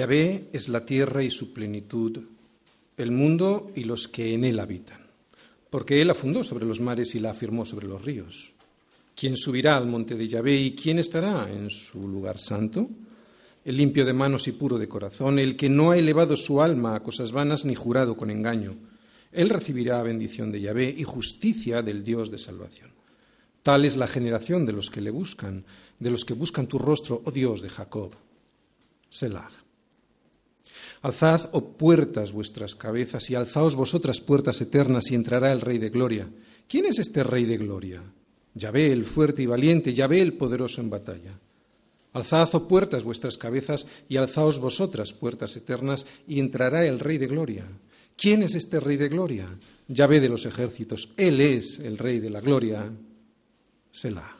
Yahvé es la tierra y su plenitud, el mundo y los que en él habitan, porque él la fundó sobre los mares y la afirmó sobre los ríos. ¿Quién subirá al monte de Yahvé y quién estará en su lugar santo? El limpio de manos y puro de corazón, el que no ha elevado su alma a cosas vanas ni jurado con engaño. Él recibirá bendición de Yahvé y justicia del Dios de salvación. Tal es la generación de los que le buscan, de los que buscan tu rostro, oh Dios de Jacob. Selah. Alzad, oh puertas, vuestras cabezas, y alzaos vosotras puertas eternas, y entrará el Rey de Gloria. ¿Quién es este Rey de Gloria? Yahvé el fuerte y valiente, Yahvé el poderoso en batalla. Alzad, oh puertas, vuestras cabezas, y alzaos vosotras puertas eternas, y entrará el Rey de Gloria. ¿Quién es este Rey de Gloria? Yahvé de los ejércitos. Él es el Rey de la Gloria. Selah.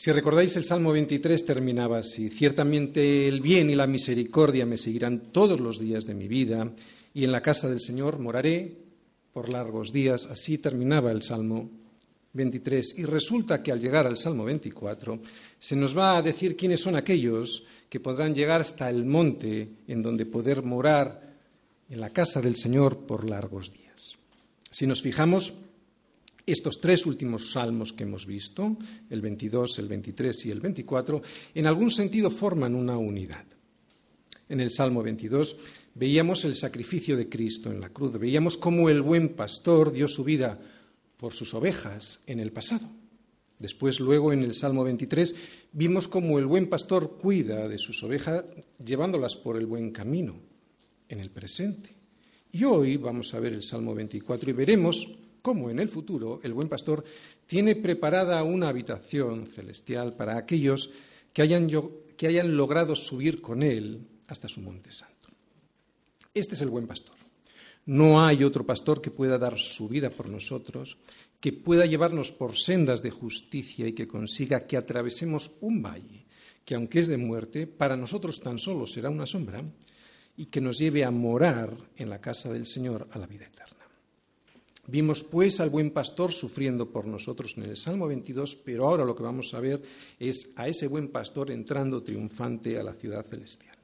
Si recordáis, el Salmo 23 terminaba así. Ciertamente el bien y la misericordia me seguirán todos los días de mi vida, y en la casa del Señor moraré por largos días. Así terminaba el Salmo 23. Y resulta que al llegar al Salmo 24 se nos va a decir quiénes son aquellos que podrán llegar hasta el monte en donde poder morar en la casa del Señor por largos días. Si nos fijamos, estos tres últimos salmos que hemos visto, el 22, el 23 y el 24, en algún sentido forman una unidad. En el Salmo 22 veíamos el sacrificio de Cristo en la cruz, veíamos cómo el buen pastor dio su vida por sus ovejas en el pasado. Después, luego, en el Salmo 23, vimos cómo el buen pastor cuida de sus ovejas llevándolas por el buen camino en el presente. Y hoy vamos a ver el Salmo 24 y veremos cómo en el futuro el buen pastor tiene preparada una habitación celestial para aquellos que hayan, que hayan logrado subir con él hasta su monte santo. Este es el buen pastor. No hay otro pastor que pueda dar su vida por nosotros, que pueda llevarnos por sendas de justicia y que consiga que atravesemos un valle que, aunque es de muerte, para nosotros tan solo será una sombra, y que nos lleve a morar en la casa del Señor a la vida eterna. Vimos pues al buen pastor sufriendo por nosotros en el Salmo 22, pero ahora lo que vamos a ver es a ese buen pastor entrando triunfante a la ciudad celestial.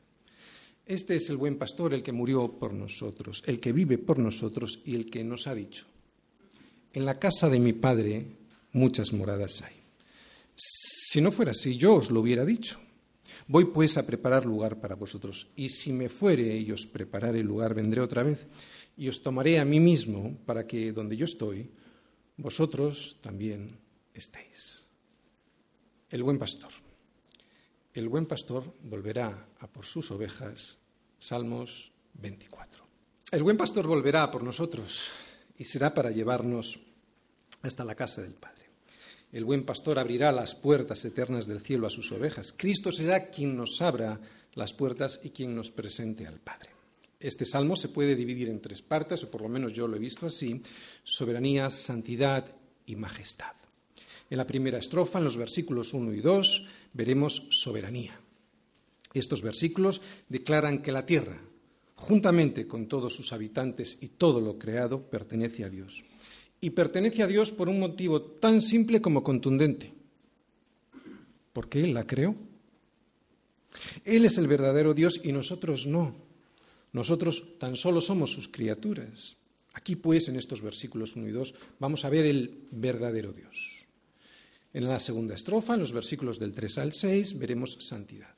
Este es el buen pastor, el que murió por nosotros, el que vive por nosotros y el que nos ha dicho, en la casa de mi Padre muchas moradas hay. Si no fuera así, yo os lo hubiera dicho. Voy pues a preparar lugar para vosotros, y si me fuere y os prepararé lugar, vendré otra vez y os tomaré a mí mismo para que donde yo estoy, vosotros también estéis. El buen pastor el buen pastor volverá a por sus ovejas. Salmos 24. El buen pastor volverá por nosotros y será para llevarnos hasta la casa del Padre. El buen pastor abrirá las puertas eternas del cielo a sus ovejas. Cristo será quien nos abra las puertas y quien nos presente al Padre. Este salmo se puede dividir en tres partes, o por lo menos yo lo he visto así, soberanía, santidad y majestad. En la primera estrofa, en los versículos 1 y 2, veremos soberanía. Estos versículos declaran que la tierra, juntamente con todos sus habitantes y todo lo creado, pertenece a Dios. Y pertenece a Dios por un motivo tan simple como contundente. Porque Él la creó. Él es el verdadero Dios y nosotros no. Nosotros tan solo somos sus criaturas. Aquí pues, en estos versículos 1 y 2, vamos a ver el verdadero Dios. En la segunda estrofa, en los versículos del 3 al 6, veremos santidad.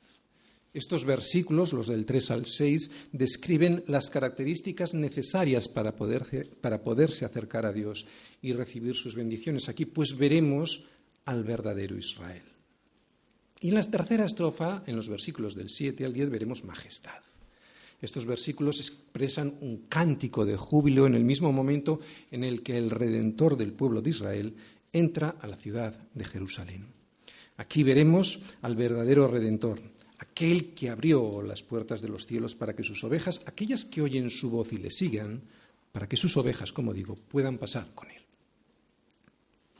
Estos versículos, los del 3 al 6, describen las características necesarias para, para poderse acercar a Dios y recibir sus bendiciones. Aquí pues veremos al verdadero Israel. Y en la tercera estrofa, en los versículos del 7 al 10, veremos majestad. Estos versículos expresan un cántico de júbilo en el mismo momento en el que el Redentor del pueblo de Israel entra a la ciudad de Jerusalén. Aquí veremos al verdadero Redentor, aquel que abrió las puertas de los cielos para que sus ovejas, aquellas que oyen su voz y le sigan, para que sus ovejas, como digo, puedan pasar con él.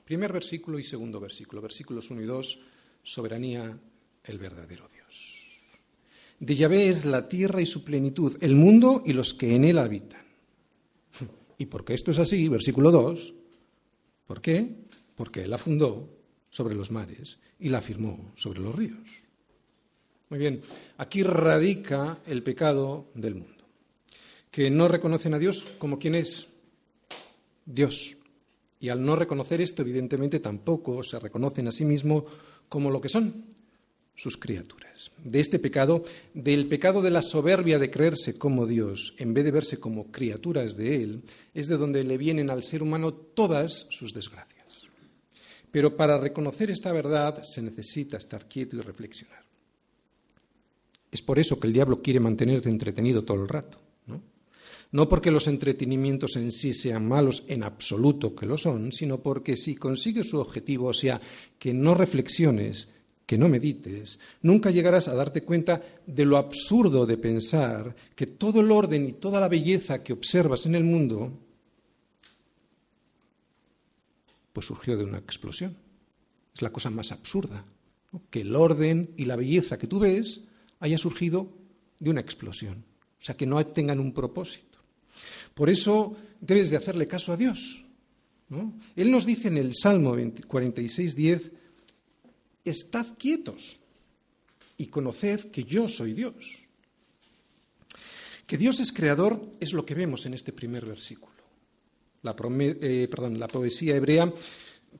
Primer versículo y segundo versículo, versículos 1 y 2, soberanía, el verdadero Dios. De Yahvé es la tierra y su plenitud, el mundo y los que en él habitan. ¿Y por qué esto es así? Versículo 2. ¿Por qué? porque Él la fundó sobre los mares y la firmó sobre los ríos. Muy bien, aquí radica el pecado del mundo, que no reconocen a Dios como quien es Dios. Y al no reconocer esto, evidentemente tampoco se reconocen a sí mismos como lo que son, sus criaturas. De este pecado, del pecado de la soberbia de creerse como Dios, en vez de verse como criaturas de Él, es de donde le vienen al ser humano todas sus desgracias. Pero para reconocer esta verdad se necesita estar quieto y reflexionar. Es por eso que el diablo quiere mantenerte entretenido todo el rato. ¿no? no porque los entretenimientos en sí sean malos en absoluto, que lo son, sino porque si consigue su objetivo, o sea, que no reflexiones, que no medites, nunca llegarás a darte cuenta de lo absurdo de pensar que todo el orden y toda la belleza que observas en el mundo, pues surgió de una explosión. Es la cosa más absurda, que el orden y la belleza que tú ves haya surgido de una explosión, o sea, que no tengan un propósito. Por eso debes de hacerle caso a Dios. Él nos dice en el Salmo 46, 10, estad quietos y conoced que yo soy Dios. Que Dios es creador es lo que vemos en este primer versículo. La, eh, poesía hebrea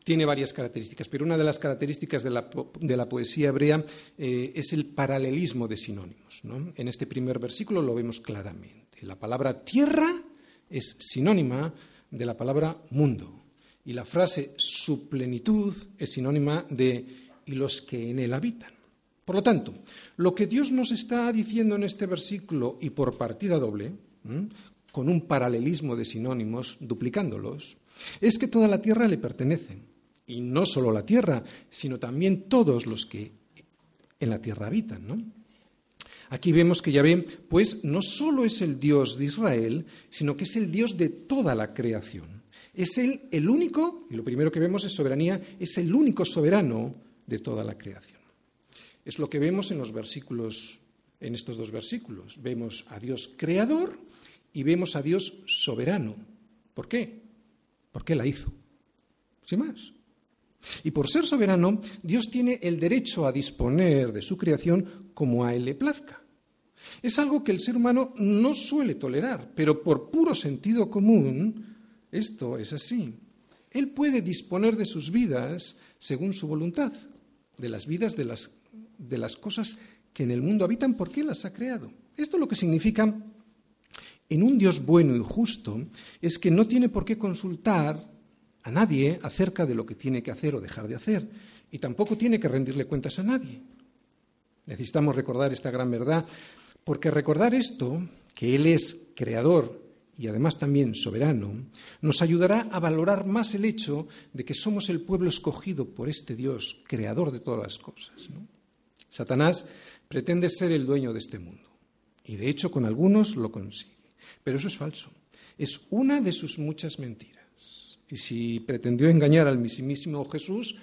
tiene varias características, pero una de las características de la, poesía hebrea eh, es el paralelismo de sinónimos. En este primer versículo lo vemos claramente. La palabra tierra es sinónima de la palabra mundo y la frase su plenitud es sinónima de y los que en él habitan. Por lo tanto, lo que Dios nos está diciendo en este versículo y por partida doble, con un paralelismo de sinónimos, duplicándolos, es que toda la tierra le pertenece. Y no solo la tierra, sino también todos los que en la tierra habitan. Aquí vemos que Yahvé, pues, no solo es el Dios de Israel, sino que es el Dios de toda la creación. Es Él el único, y lo primero que vemos es soberanía, es el único soberano de toda la creación. Es lo que vemos en los versículos, en estos dos versículos. Vemos a Dios creador y vemos a Dios soberano. ¿Por qué? Porque la hizo. Sin más. Y por ser soberano, Dios tiene el derecho a disponer de su creación como a él le plazca. Es algo que el ser humano no suele tolerar, pero por puro sentido común, esto es así. Él puede disponer de sus vidas según su voluntad de las vidas de las, de las cosas que en el mundo habitan porque las ha creado. Esto lo que significa en un Dios bueno y justo es que no tiene por qué consultar a nadie acerca de lo que tiene que hacer o dejar de hacer, y tampoco tiene que rendirle cuentas a nadie. Necesitamos recordar esta gran verdad, porque recordar esto, que Él es creador y además también soberano, nos ayudará a valorar más el hecho de que somos el pueblo escogido por este Dios, creador de todas las cosas. Satanás pretende ser el dueño de este mundo y de hecho con algunos lo consigue. Pero eso es falso. Es una de sus muchas mentiras. Y si pretendió engañar al mismísimo Jesús,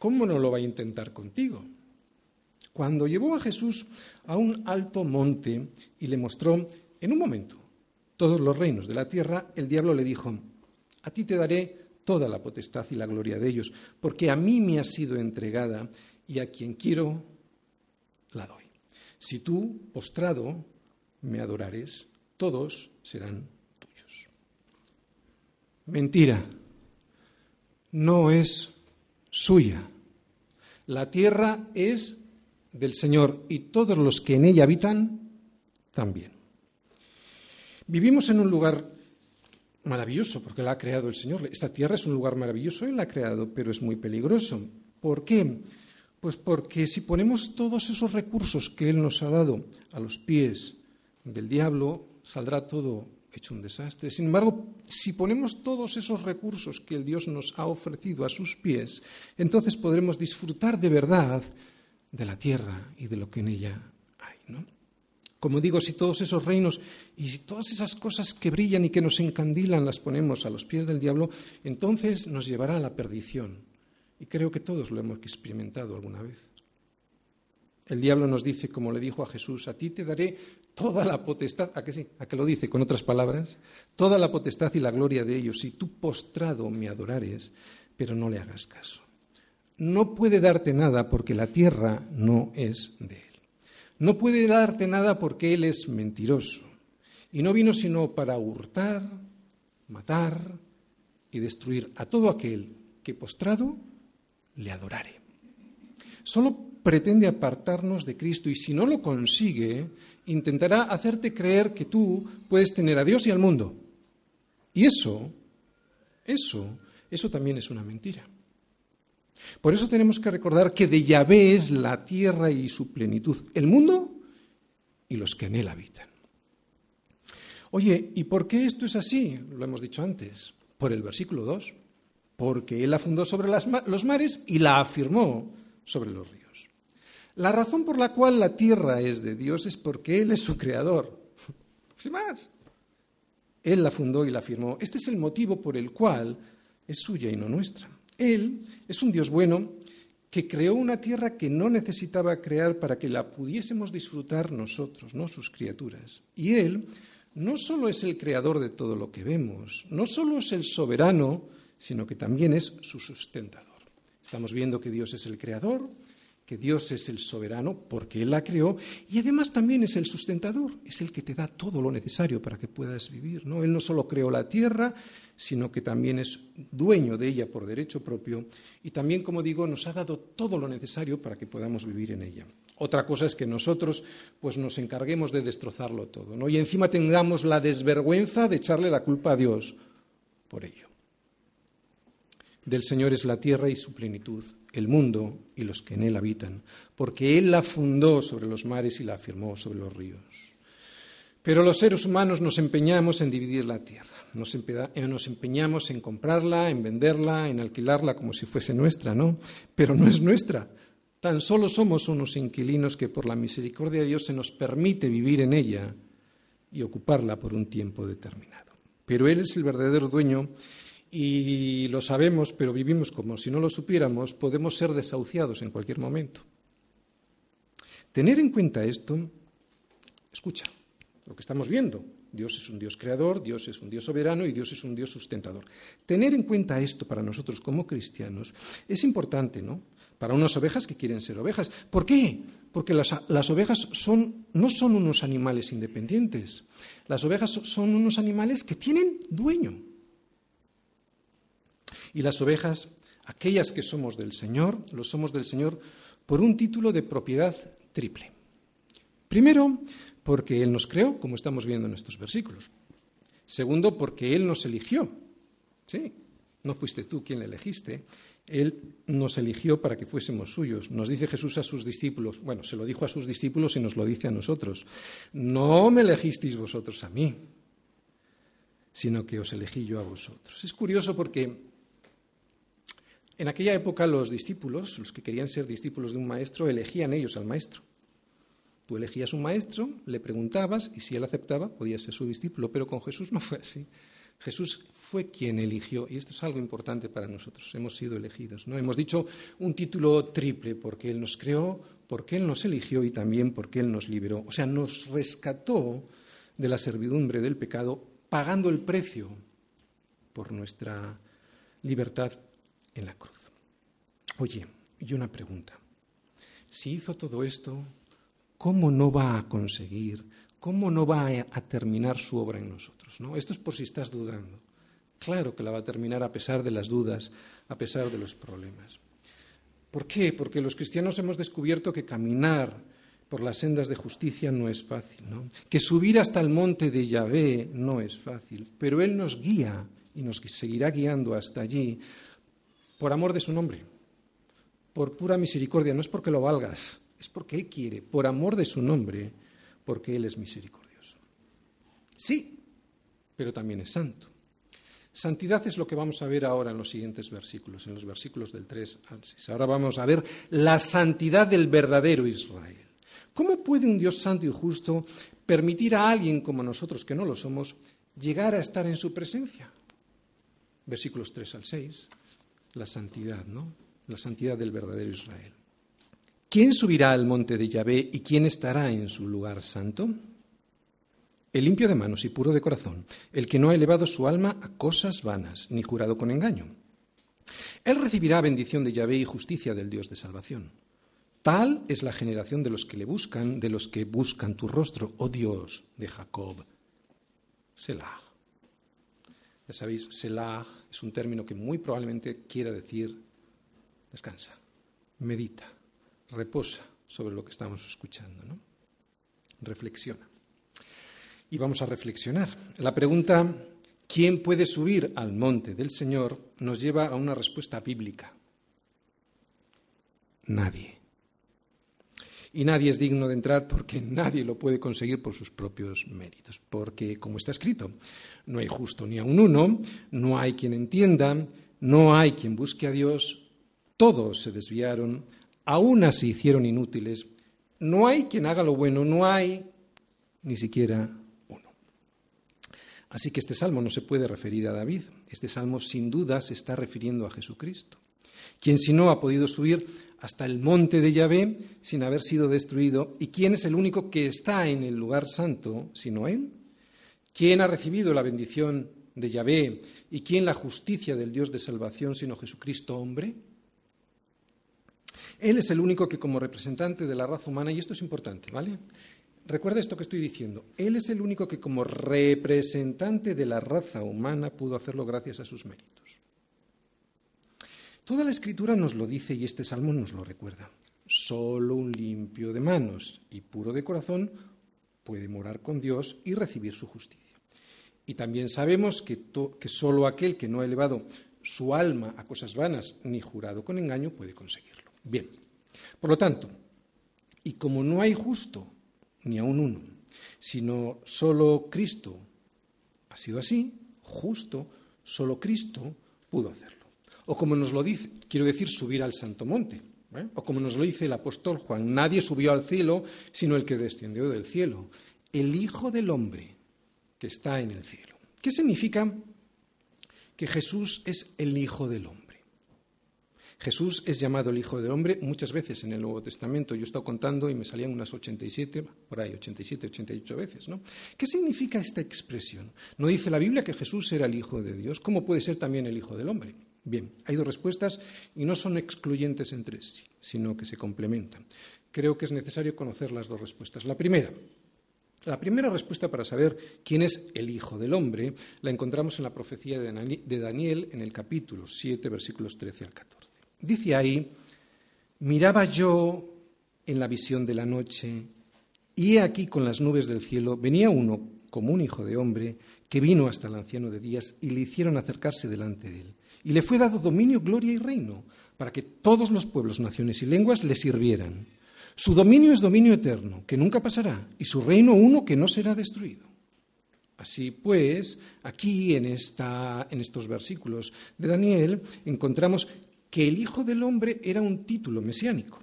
¿cómo no lo va a intentar contigo? Cuando llevó a Jesús a un alto monte y le mostró en un momento todos los reinos de la tierra, el diablo le dijo, a ti te daré toda la potestad y la gloria de ellos, porque a mí me ha sido entregada y a quien quiero la doy. Si tú, postrado, me adorares, todos serán tuyos. Mentira, no es suya. La tierra es del Señor y todos los que en ella habitan también. Vivimos en un lugar maravilloso porque la ha creado el Señor. Esta tierra es un lugar maravilloso, Él la ha creado, pero es muy peligroso. ¿Por qué? Pues porque si ponemos todos esos recursos que Él nos ha dado a los pies del diablo, saldrá todo hecho un desastre. Sin embargo, si ponemos todos esos recursos que el Dios nos ha ofrecido a sus pies, entonces podremos disfrutar de verdad de la tierra y de lo que en ella hay. ¿no? Como digo, si todos esos reinos y si todas esas cosas que brillan y que nos encandilan las ponemos a los pies del diablo, entonces nos llevará a la perdición. Y creo que todos lo hemos experimentado alguna vez. El diablo nos dice, como le dijo a Jesús, a ti te daré toda la potestad, ¿a que sí? ¿A que lo dice con otras palabras? Toda la potestad y la gloria de ellos, si tú postrado me adorares, pero no le hagas caso. No puede darte nada porque la tierra no es de él. No puede darte nada porque Él es mentiroso. Y no vino sino para hurtar, matar y destruir a todo aquel que postrado le adorare. Solo pretende apartarnos de Cristo y si no lo consigue, intentará hacerte creer que tú puedes tener a Dios y al mundo. Y eso, eso, eso también es una mentira. Por eso tenemos que recordar que de Yahvé es la tierra y su plenitud, el mundo y los que en él habitan. Oye, ¿y por qué esto es así? Lo hemos dicho antes, por el versículo 2. Porque él la fundó sobre los mares y la afirmó sobre los ríos. La razón por la cual la tierra es de Dios es porque Él es su creador. Sin más. Él la fundó y la afirmó. Este es el motivo por el cual es suya y no nuestra. Él es un Dios bueno que creó una tierra que no necesitaba crear para que la pudiésemos disfrutar nosotros, no sus criaturas. Y Él no solo es el creador de todo lo que vemos, no solo es el soberano, sino que también es su sustentador. Estamos viendo que Dios es el creador, que Dios es el soberano porque Él la creó y además también es el sustentador, es el que te da todo lo necesario para que puedas vivir. ¿no? Él no solo creó la tierra, sino que también es dueño de ella por derecho propio y también, como digo, nos ha dado todo lo necesario para que podamos vivir en ella. Otra cosa es que nosotros pues, nos encarguemos de destrozarlo todo ¿no? y encima tengamos la desvergüenza de echarle la culpa a Dios por ello. Del Señor es la tierra y su plenitud, el mundo y los que en él habitan, porque Él la fundó sobre los mares y la afirmó sobre los ríos. Pero los seres humanos nos empeñamos en dividir la tierra, nos, eh, nos empeñamos en comprarla, en venderla, en alquilarla como si fuese nuestra, ¿no? Pero no es nuestra. Tan solo somos unos inquilinos que por la misericordia de Dios se nos permite vivir en ella y ocuparla por un tiempo determinado. Pero Él es el verdadero dueño y lo sabemos, pero vivimos como si no lo supiéramos, podemos ser desahuciados en cualquier momento. Tener en cuenta esto, escucha, lo que estamos viendo, Dios es un Dios creador, Dios es un Dios soberano y Dios es un Dios sustentador. Tener en cuenta esto para nosotros como cristianos es importante, ¿no? Para unas ovejas que quieren ser ovejas. ¿Por qué? Porque las, las ovejas son, no son unos animales independientes. Las ovejas son unos animales que tienen dueño. Y las ovejas, aquellas que somos del Señor, lo somos del Señor por un título de propiedad triple. Primero, porque Él nos creó, como estamos viendo en estos versículos. Segundo, porque Él nos eligió. Sí, no fuiste tú quien le elegiste. Él nos eligió para que fuésemos suyos. Nos dice Jesús a sus discípulos, bueno, se lo dijo a sus discípulos y nos lo dice a nosotros. No me elegisteis vosotros a mí, sino que os elegí yo a vosotros. Es curioso porque en aquella época los discípulos, los que querían ser discípulos de un maestro, elegían ellos al maestro. Tú elegías un maestro, le preguntabas y si él aceptaba podía ser su discípulo, pero con Jesús no fue así. Jesús fue quien eligió, y esto es algo importante para nosotros, hemos sido elegidos. ¿no? Hemos dicho un título triple, porque Él nos creó, porque Él nos eligió y también porque Él nos liberó. O sea, nos rescató de la servidumbre del pecado, pagando el precio por nuestra libertad en la cruz. Oye, y una pregunta. Si hizo todo esto, ¿cómo no va a conseguir, cómo no va a terminar su obra en nosotros? ¿no? Esto es por si estás dudando. Claro que la va a terminar a pesar de las dudas, a pesar de los problemas. ¿Por qué? Porque los cristianos hemos descubierto que caminar por las sendas de justicia no es fácil, que subir hasta el monte de Yahvé no es fácil, pero Él nos guía y nos seguirá guiando hasta allí por amor de su nombre, por pura misericordia, no es porque lo valgas, es porque Él quiere, por amor de su nombre, porque Él es misericordioso. Sí, pero también es santo. Santidad es lo que vamos a ver ahora en los siguientes versículos, en los versículos del 3 al 6. Ahora vamos a ver la santidad del verdadero Israel. ¿Cómo puede un Dios santo y justo permitir a alguien como nosotros, que no lo somos, llegar a estar en su presencia? Versículos 3 al 6 la santidad, ¿no? La santidad del verdadero Israel. ¿Quién subirá al monte de Yahvé y quién estará en su lugar santo? El limpio de manos y puro de corazón, el que no ha elevado su alma a cosas vanas, ni jurado con engaño. Él recibirá bendición de Yahvé y justicia del Dios de salvación. Tal es la generación de los que le buscan, de los que buscan tu rostro, oh Dios de Jacob. Selah. Ya sabéis, Selah es un término que muy probablemente quiera decir descansa, medita, reposa sobre lo que estamos escuchando, ¿no? Reflexiona. Y vamos a reflexionar. La pregunta ¿quién puede subir al monte del Señor? nos lleva a una respuesta bíblica. Nadie. Y nadie es digno de entrar porque nadie lo puede conseguir por sus propios méritos. Porque, como está escrito, no hay justo ni a un uno, no hay quien entienda, no hay quien busque a Dios, todos se desviaron, aún se hicieron inútiles, no hay quien haga lo bueno, no hay ni siquiera uno. Así que este salmo no se puede referir a David, este salmo sin duda se está refiriendo a Jesucristo, quien si no ha podido subir hasta el monte de Yahvé sin haber sido destruido, y quién es el único que está en el lugar santo, sino él. ¿Quién ha recibido la bendición de Yahvé y quién la justicia del Dios de salvación, sino Jesucristo hombre? Él es el único que como representante de la raza humana, y esto es importante, ¿vale? Recuerda esto que estoy diciendo. Él es el único que como representante de la raza humana pudo hacerlo gracias a sus méritos. Toda la escritura nos lo dice y este salmo nos lo recuerda. Solo un limpio de manos y puro de corazón puede morar con Dios y recibir su justicia. Y también sabemos que, que solo aquel que no ha elevado su alma a cosas vanas ni jurado con engaño puede conseguirlo. Bien, por lo tanto, y como no hay justo ni aun uno, sino solo Cristo ha sido así, justo, solo Cristo pudo hacerlo. O como nos lo dice, quiero decir, subir al Santo Monte. ¿eh? O como nos lo dice el apóstol Juan, nadie subió al cielo sino el que descendió del cielo, el Hijo del Hombre que está en el cielo. ¿Qué significa que Jesús es el Hijo del Hombre? Jesús es llamado el Hijo del Hombre muchas veces en el Nuevo Testamento. Yo he estado contando y me salían unas 87, por ahí, 87, 88 veces. ¿no? ¿Qué significa esta expresión? ¿No dice la Biblia que Jesús era el Hijo de Dios? ¿Cómo puede ser también el Hijo del Hombre? Bien, hay dos respuestas y no son excluyentes entre sí, sino que se complementan. Creo que es necesario conocer las dos respuestas. La primera, la primera respuesta para saber quién es el Hijo del Hombre la encontramos en la profecía de Daniel en el capítulo 7, versículos 13 al 14. Dice ahí, miraba yo en la visión de la noche, y he aquí con las nubes del cielo venía uno como un hijo de hombre que vino hasta el anciano de días y le hicieron acercarse delante de él. Y le fue dado dominio, gloria y reino, para que todos los pueblos, naciones y lenguas le sirvieran. Su dominio es dominio eterno, que nunca pasará, y su reino uno que no será destruido. Así pues, aquí en, esta, en estos versículos de Daniel encontramos que el Hijo del Hombre era un título mesiánico.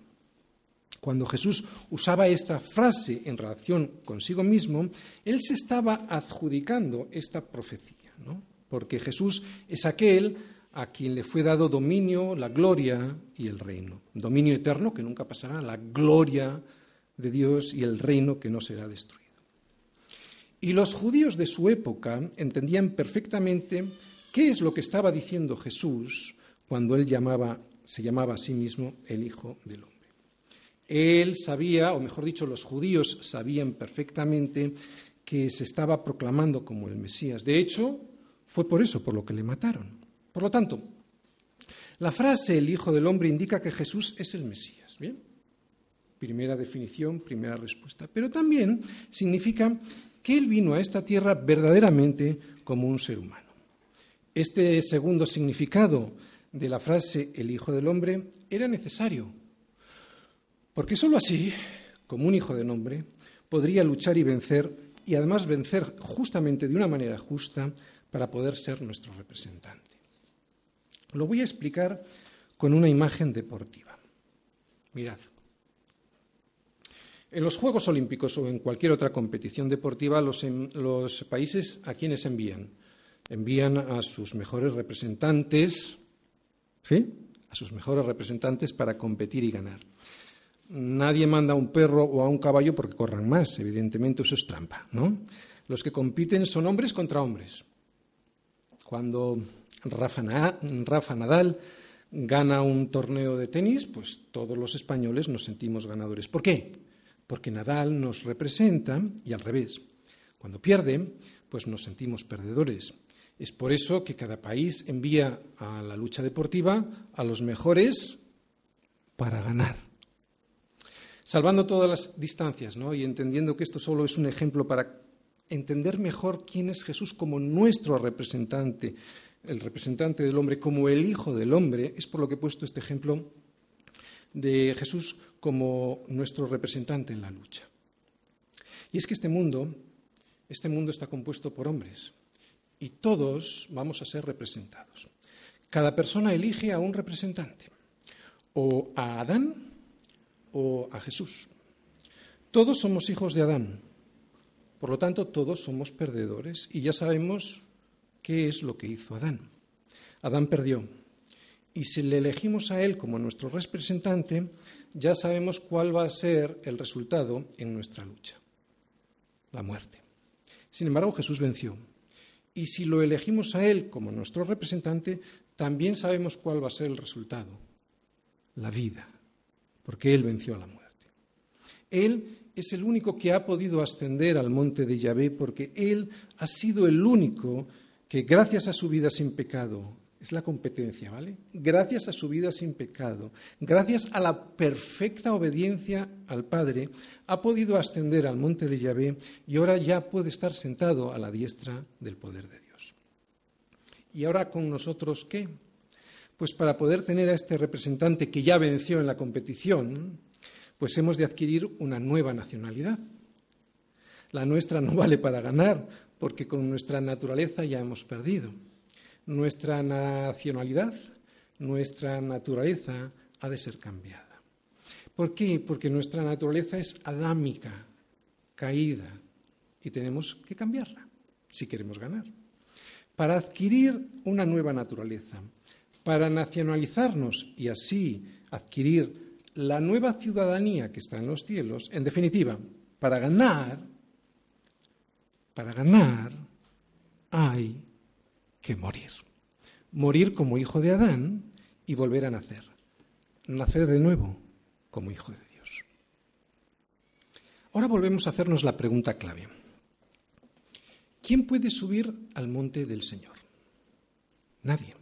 Cuando Jesús usaba esta frase en relación consigo mismo, él se estaba adjudicando esta profecía, ¿no? porque Jesús es aquel a quien le fue dado dominio, la gloria y el reino. Dominio eterno que nunca pasará, la gloria de Dios y el reino que no será destruido. Y los judíos de su época entendían perfectamente qué es lo que estaba diciendo Jesús cuando él llamaba, se llamaba a sí mismo el Hijo del Hombre. Él sabía, o mejor dicho, los judíos sabían perfectamente que se estaba proclamando como el Mesías. De hecho, fue por eso por lo que le mataron. Por lo tanto, la frase el Hijo del Hombre indica que Jesús es el Mesías. ¿Bien? Primera definición, primera respuesta. Pero también significa que Él vino a esta tierra verdaderamente como un ser humano. Este segundo significado de la frase el Hijo del Hombre era necesario, porque sólo así, como un Hijo del Hombre, podría luchar y vencer, y además vencer justamente de una manera justa para poder ser nuestro representante. Lo voy a explicar con una imagen deportiva. Mirad. En los Juegos Olímpicos o en cualquier otra competición deportiva, los, los países a quienes envían? Envían a sus mejores representantes, ¿sí? A sus mejores representantes para competir y ganar. Nadie manda a un perro o a un caballo porque corran más, evidentemente eso es trampa, ¿no? Los que compiten son hombres contra hombres. Cuando Rafa, Nadal gana un torneo de tenis, pues todos los españoles nos sentimos ganadores. ¿Por qué? Porque Nadal nos representa y al revés. Cuando pierde, pues nos sentimos perdedores. Es por eso que cada país envía a la lucha deportiva a los mejores para ganar. Salvando todas las distancias ¿no? y entendiendo que esto solo es un ejemplo para entender mejor quién es Jesús como nuestro representante, el representante del hombre, como el Hijo del Hombre, es por lo que he puesto este ejemplo de Jesús como nuestro representante en la lucha. Y es que este mundo, este mundo está compuesto por hombres y todos vamos a ser representados. Cada persona elige a un representante, o a Adán o a Jesús. Todos somos hijos de Adán, por lo tanto todos somos perdedores y ya sabemos qué es lo que hizo Adán. Adán perdió. Y si le elegimos a él como nuestro representante, ya sabemos cuál va a ser el resultado en nuestra lucha. La muerte. Sin embargo, Jesús venció. Y si lo elegimos a él como nuestro representante, también sabemos cuál va a ser el resultado. La vida. Porque él venció a la muerte. Él es el único que ha podido ascender al monte de Yahvé porque él ha sido el único que gracias a su vida sin pecado, es la competencia, ¿vale? Gracias a su vida sin pecado, gracias a la perfecta obediencia al Padre, ha podido ascender al monte de Yahvé y ahora ya puede estar sentado a la diestra del poder de Dios. ¿Y ahora con nosotros qué? Pues para poder tener a este representante que ya venció en la competición, pues hemos de adquirir una nueva nacionalidad. La nuestra no vale para ganar, porque con nuestra naturaleza ya hemos perdido. Nuestra nacionalidad, nuestra naturaleza ha de ser cambiada. ¿Por qué? Porque nuestra naturaleza es adámica, caída, y tenemos que cambiarla si queremos ganar. Para adquirir una nueva naturaleza, para nacionalizarnos y así adquirir la nueva ciudadanía que está en los cielos, en definitiva, para ganar, para ganar hay que morir. Morir como hijo de Adán y volver a nacer. Nacer de nuevo como hijo de Dios. Ahora volvemos a hacernos la pregunta clave. ¿Quién puede subir al monte del Señor? Nadie.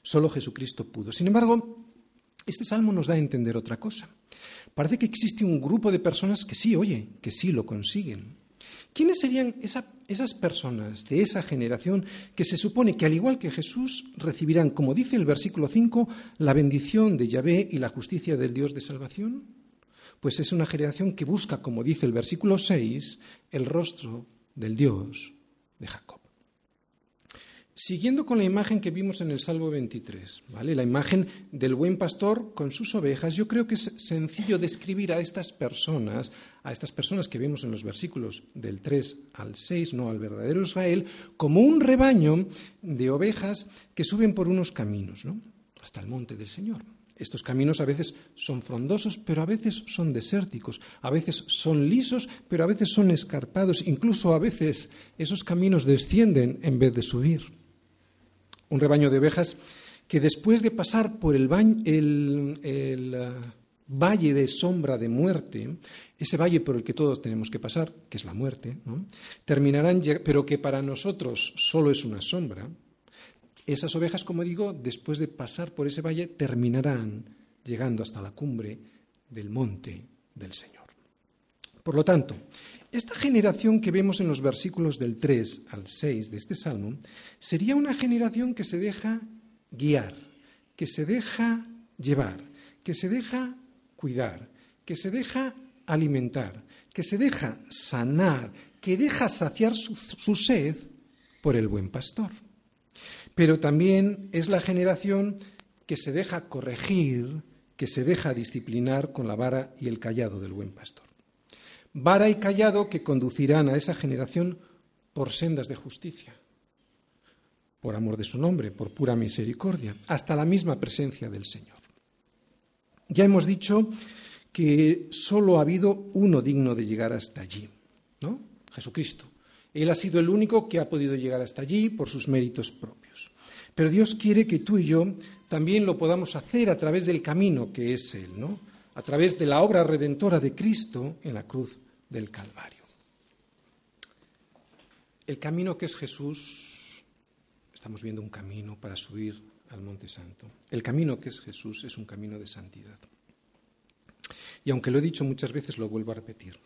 Solo Jesucristo pudo. Sin embargo, este salmo nos da a entender otra cosa. Parece que existe un grupo de personas que sí, oye, que sí lo consiguen. ¿Quiénes serían esas personas de esa generación que se supone que, al igual que Jesús, recibirán, como dice el versículo 5, la bendición de Yahvé y la justicia del Dios de salvación? Pues es una generación que busca, como dice el versículo 6, el rostro del Dios de Jacob. Siguiendo con la imagen que vimos en el Salmo 23, ¿vale? la imagen del buen pastor con sus ovejas, yo creo que es sencillo describir a estas personas, a estas personas que vemos en los versículos del 3 al 6, no al verdadero Israel, como un rebaño de ovejas que suben por unos caminos, ¿no? hasta el monte del Señor. Estos caminos a veces son frondosos, pero a veces son desérticos, a veces son lisos, pero a veces son escarpados, incluso a veces esos caminos descienden en vez de subir un rebaño de ovejas que después de pasar por el, uh, valle de sombra de muerte, ese valle por el que todos tenemos que pasar, que es la muerte, terminarán, pero que para nosotros solo es una sombra, esas ovejas, como digo, después de pasar por ese valle, terminarán llegando hasta la cumbre del monte del Señor. Por lo tanto, esta generación que vemos en los versículos del 3 al 6 de este salmo sería una generación que se deja guiar, que se deja llevar, que se deja cuidar, que se deja alimentar, que se deja sanar, que deja saciar su, su sed por el buen pastor. Pero también es la generación que se deja corregir, que se deja disciplinar con la vara y el callado del buen pastor vara y callado que conducirán a esa generación por sendas de justicia, por amor de su nombre, por pura misericordia, hasta la misma presencia del Señor. Ya hemos dicho que solo ha habido uno digno de llegar hasta allí, ¿no? Jesucristo. Él ha sido el único que ha podido llegar hasta allí por sus méritos propios. Pero Dios quiere que tú y yo también lo podamos hacer a través del camino que es Él, ¿no? A través de la obra redentora de Cristo en la cruz del Calvario. El camino que es Jesús, estamos viendo un camino para subir al Monte Santo. El camino que es Jesús es un camino de santidad. Y aunque lo he dicho muchas veces, lo vuelvo a repetir.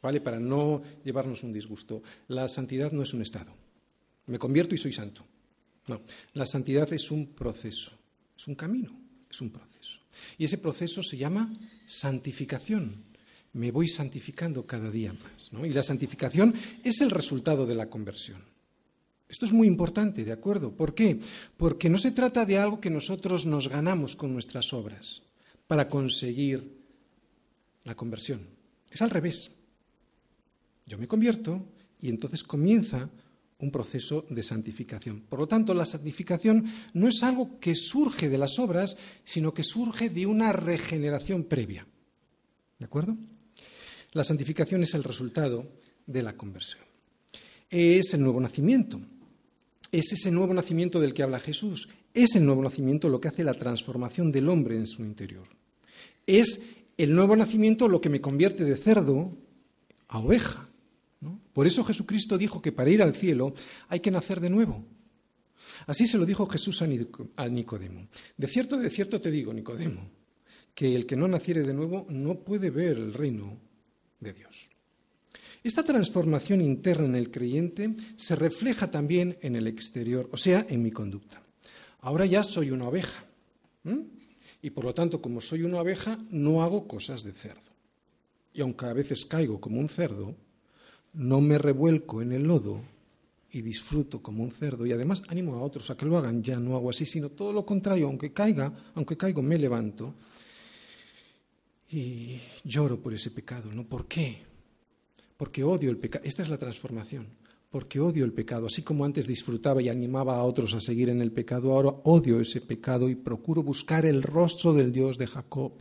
¿Vale? Para no llevarnos un disgusto. La santidad no es un estado. Me convierto y soy santo. No, la santidad es un proceso, es un camino, es un proceso. Y ese proceso se llama santificación. Me voy santificando cada día más. ¿no? Y la santificación es el resultado de la conversión. Esto es muy importante, ¿de acuerdo? ¿Por qué? Porque no se trata de algo que nosotros nos ganamos con nuestras obras para conseguir la conversión. Es al revés. Yo me convierto y entonces comienza un proceso de santificación. Por lo tanto, la santificación no es algo que surge de las obras, sino que surge de una regeneración previa. ¿De acuerdo? La santificación es el resultado de la conversión. Es el nuevo nacimiento. Es ese nuevo nacimiento del que habla Jesús. Es el nuevo nacimiento lo que hace la transformación del hombre en su interior. Es el nuevo nacimiento lo que me convierte de cerdo a oveja. Por eso Jesucristo dijo que para ir al cielo hay que nacer de nuevo. Así se lo dijo Jesús a Nicodemo. De cierto, de cierto te digo, Nicodemo, que el que no naciere de nuevo no puede ver el reino de Dios. Esta transformación interna en el creyente se refleja también en el exterior, o sea, en mi conducta. Ahora ya soy una oveja. Y por lo tanto, como soy una oveja, no hago cosas de cerdo. Y aunque a veces caigo como un cerdo, no me revuelco en el lodo y disfruto como un cerdo y además animo a otros a que lo hagan, ya no hago así, sino todo lo contrario, aunque caiga, aunque caigo me levanto y lloro por ese pecado, ¿no? ¿Por qué? Porque odio el pecado. Esta es la transformación. Porque odio el pecado. Así como antes disfrutaba y animaba a otros a seguir en el pecado, ahora odio ese pecado y procuro buscar el rostro del Dios de Jacob.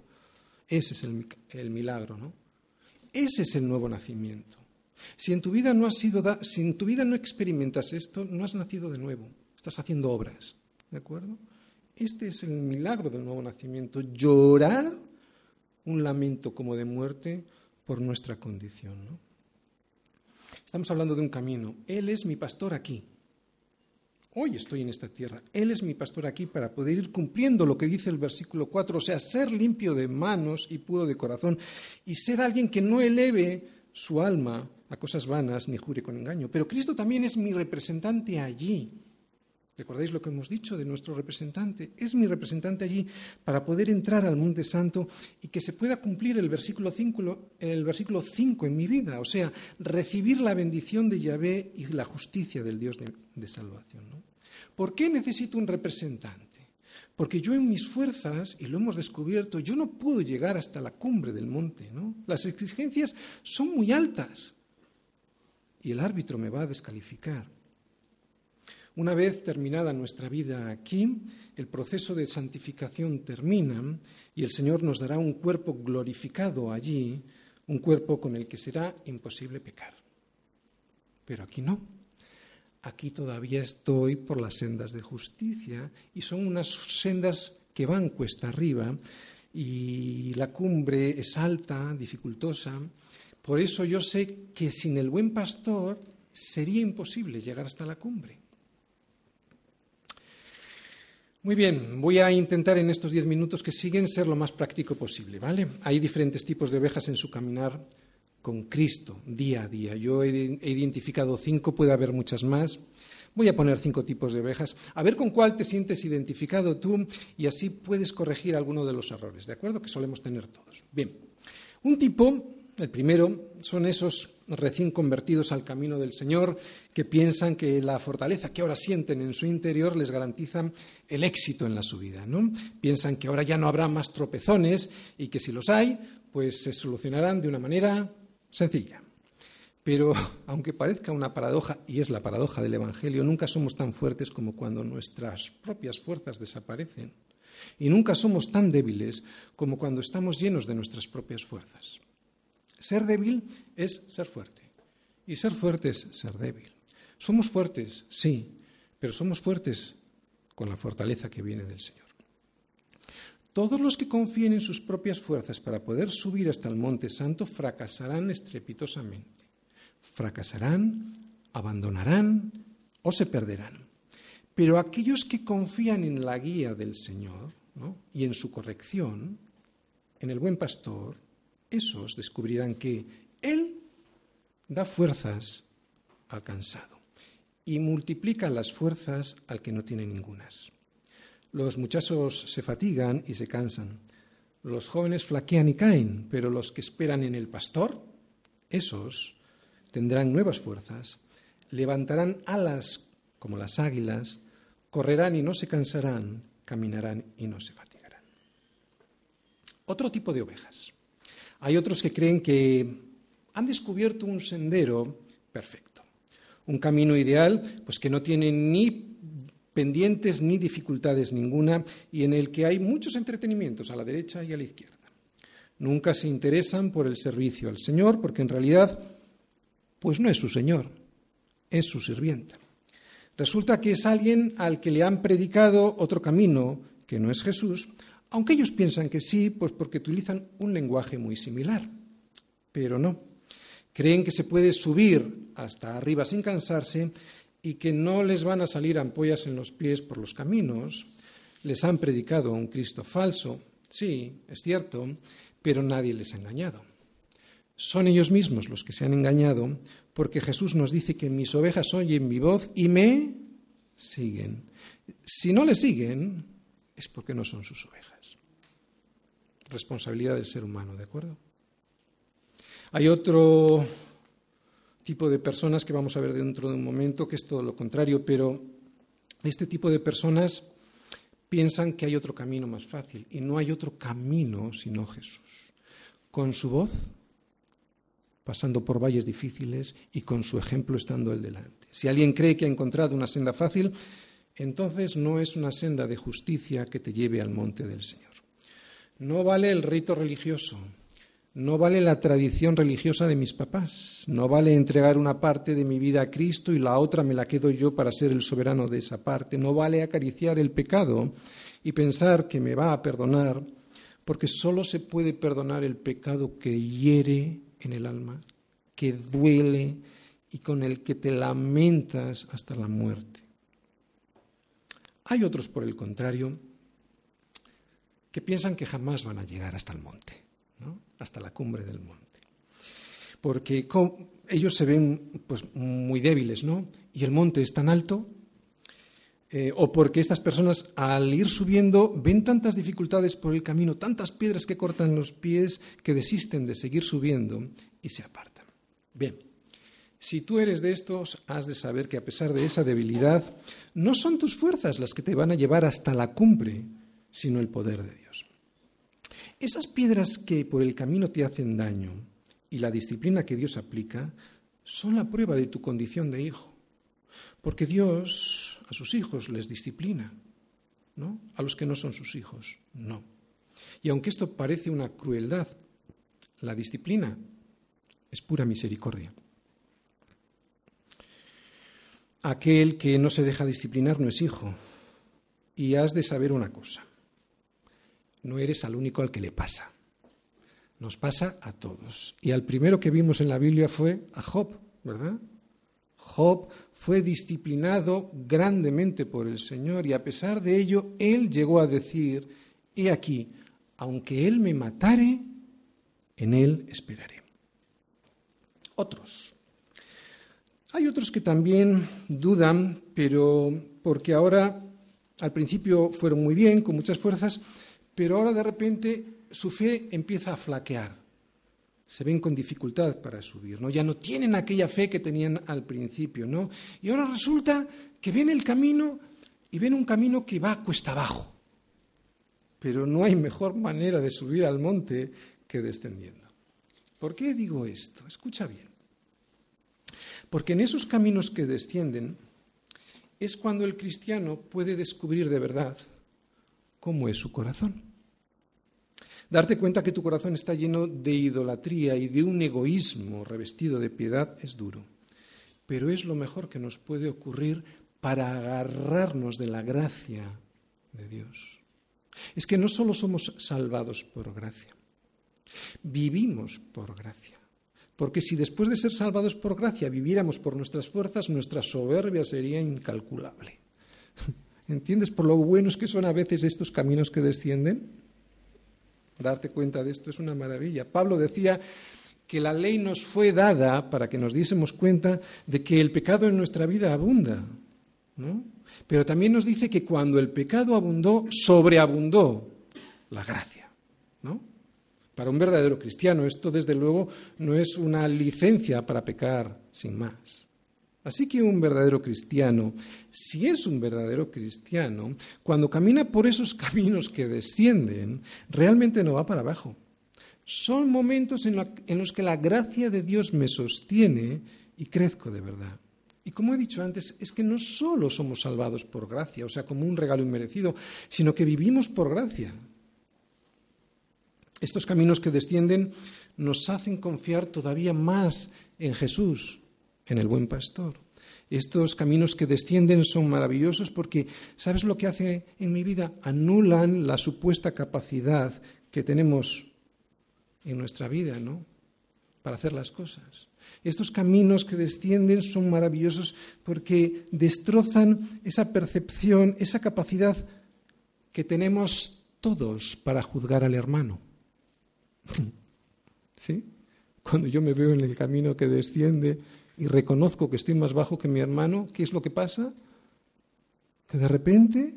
Ese es el, el milagro, ¿no? Ese es el nuevo nacimiento. Si en tu vida no has sido si en tu vida no experimentas esto, no has nacido de nuevo. Estás haciendo obras, ¿de acuerdo? Este es el milagro del nuevo nacimiento, llorar un lamento como de muerte por nuestra condición, Estamos hablando de un camino. Él es mi pastor aquí. Hoy estoy en esta tierra. Él es mi pastor aquí para poder ir cumpliendo lo que dice el versículo 4, o sea, ser limpio de manos y puro de corazón y ser alguien que no eleve su alma a cosas vanas ni jure con engaño. Pero Cristo también es mi representante allí. ¿Recordáis lo que hemos dicho de nuestro representante? Es mi representante allí para poder entrar al Monte Santo y que se pueda cumplir el versículo 5, el versículo 5 en mi vida, o sea, recibir la bendición de Yahvé y la justicia del Dios de, salvación. ¿Por qué necesito un representante? Porque yo en mis fuerzas, y lo hemos descubierto, yo no puedo llegar hasta la cumbre del monte. Las exigencias son muy altas y el árbitro me va a descalificar. Una vez terminada nuestra vida aquí, el proceso de santificación termina y el Señor nos dará un cuerpo glorificado allí, un cuerpo con el que será imposible pecar. Pero aquí no. Aquí todavía estoy por las sendas de justicia y son unas sendas que van cuesta arriba y la cumbre es alta, dificultosa, por eso yo sé que sin el buen pastor sería imposible llegar hasta la cumbre. Muy bien, voy a intentar en estos diez minutos que siguen ser lo más práctico posible, ¿vale? Hay diferentes tipos de ovejas en su caminar con Cristo día a día. Yo he identificado cinco, puede haber muchas más. Voy a poner cinco tipos de ovejas, a ver con cuál te sientes identificado tú y así puedes corregir alguno de los errores, ¿de acuerdo? Que solemos tener todos. Bien, un tipo el primero son esos recién convertidos al camino del Señor que piensan que la fortaleza que ahora sienten en su interior les garantiza el éxito en la subida. ¿no? Piensan que ahora ya no habrá más tropezones y que si los hay, pues se solucionarán de una manera sencilla. Pero aunque parezca una paradoja, y es la paradoja del Evangelio, nunca somos tan fuertes como cuando nuestras propias fuerzas desaparecen. Y nunca somos tan débiles como cuando estamos llenos de nuestras propias fuerzas. Ser débil es ser fuerte. Y ser fuerte es ser débil. Somos fuertes, sí, pero somos fuertes con la fortaleza que viene del Señor. Todos los que confíen en sus propias fuerzas para poder subir hasta el monte santo fracasarán estrepitosamente. Fracasarán, abandonarán o se perderán. Pero aquellos que confían en la guía del Señor y en su corrección, en el buen pastor, esos descubrirán que Él da fuerzas al cansado y multiplica las fuerzas al que no tiene ningunas. Los muchachos se fatigan y se cansan. Los jóvenes flaquean y caen, pero los que esperan en el pastor, esos tendrán nuevas fuerzas, levantarán alas como las águilas, correrán y no se cansarán, caminarán y no se fatigarán. Otro tipo de ovejas. Hay otros que creen que han descubierto un sendero perfecto, un camino ideal, pues que no tiene ni pendientes ni dificultades ninguna y en el que hay muchos entretenimientos a la derecha y a la izquierda. Nunca se interesan por el servicio al Señor porque en realidad pues no es su Señor, es su sirvienta. Resulta que es alguien al que le han predicado otro camino que no es Jesús, aunque ellos piensan que sí, pues porque utilizan un lenguaje muy similar. Pero no. Creen que se puede subir hasta arriba sin cansarse y que no les van a salir ampollas en los pies por los caminos. Les han predicado un Cristo falso, sí, es cierto, pero nadie les ha engañado. Son ellos mismos los que se han engañado porque Jesús nos dice que mis ovejas oyen mi voz y me siguen. Si no le siguen, es porque no son sus ovejas. Responsabilidad del ser humano, ¿de acuerdo? Hay otro tipo de personas que vamos a ver dentro de un momento, que es todo lo contrario, pero este tipo de personas piensan que hay otro camino más fácil y no hay otro camino sino Jesús. Con su voz, pasando por valles difíciles y con su ejemplo estando él delante. Si alguien cree que ha encontrado una senda fácil, entonces no es una senda de justicia que te lleve al monte del Señor. No vale el rito religioso, no vale la tradición religiosa de mis papás, no vale entregar una parte de mi vida a Cristo y la otra me la quedo yo para ser el soberano de esa parte, no vale acariciar el pecado y pensar que me va a perdonar, porque solo se puede perdonar el pecado que hiere en el alma, que duele y con el que te lamentas hasta la muerte. Hay otros, por el contrario, que piensan que jamás van a llegar hasta el monte hasta la cumbre del monte. Porque ellos se ven pues, muy débiles, ¿no? Y el monte es tan alto, eh, o porque estas personas al ir subiendo ven tantas dificultades por el camino, tantas piedras que cortan los pies, que desisten de seguir subiendo y se apartan. Bien, si tú eres de estos, has de saber que a pesar de esa debilidad, no son tus fuerzas las que te van a llevar hasta la cumbre, sino el poder de Dios. Esas piedras que por el camino te hacen daño y la disciplina que Dios aplica son la prueba de tu condición de hijo. Porque Dios a sus hijos les disciplina, ¿no? A los que no son sus hijos, no. Y aunque esto parece una crueldad, la disciplina es pura misericordia. Aquel que no se deja disciplinar no es hijo. Y has de saber una cosa no eres al único al que le pasa. Nos pasa a todos. Y al primero que vimos en la Biblia fue a Job, ¿verdad? Job fue disciplinado grandemente por el Señor y a pesar de ello, él llegó a decir, he aquí, aunque él me matare, en él esperaré. Otros. Hay otros que también dudan, pero porque ahora al principio fueron muy bien, con muchas fuerzas, pero ahora de repente su fe empieza a flaquear. Se ven con dificultad para subir, ¿no? Ya no tienen aquella fe que tenían al principio, ¿no? Y ahora resulta que ven el camino y ven un camino que va cuesta abajo. Pero no hay mejor manera de subir al monte que descendiendo. ¿Por qué digo esto? Escucha bien. Porque en esos caminos que descienden es cuando el cristiano puede descubrir de verdad cómo es su corazón. Darte cuenta que tu corazón está lleno de idolatría y de un egoísmo revestido de piedad es duro, pero es lo mejor que nos puede ocurrir para agarrarnos de la gracia de Dios. Es que no solo somos salvados por gracia, vivimos por gracia. Porque si después de ser salvados por gracia viviéramos por nuestras fuerzas, nuestra soberbia sería incalculable. ¿Entiendes por lo buenos que son a veces estos caminos que descienden? Darte cuenta de esto es una maravilla. Pablo decía que la ley nos fue dada para que nos diésemos cuenta de que el pecado en nuestra vida abunda. ¿no? Pero también nos dice que cuando el pecado abundó, sobreabundó la gracia. ¿no? Para un verdadero cristiano esto, desde luego, no es una licencia para pecar sin más. Así que un verdadero cristiano, si es un verdadero cristiano, cuando camina por esos caminos que descienden, realmente no va para abajo. Son momentos en, los que la gracia de Dios me sostiene y crezco de verdad. Y como he dicho antes, es que no solo somos salvados por gracia, o sea, como un regalo inmerecido, sino que vivimos por gracia. Estos caminos que descienden nos hacen confiar todavía más en Jesús, en el buen pastor. Estos caminos que descienden son maravillosos porque, ¿sabes lo que hace en mi vida? Anulan la supuesta capacidad que tenemos en nuestra vida, ¿no? Para hacer las cosas. Estos caminos que descienden son maravillosos porque destrozan esa percepción, esa capacidad que tenemos todos para juzgar al hermano. ¿Sí? Cuando yo me veo en el camino que desciende y reconozco que estoy más bajo que mi hermano, ¿qué es lo que pasa? Que de repente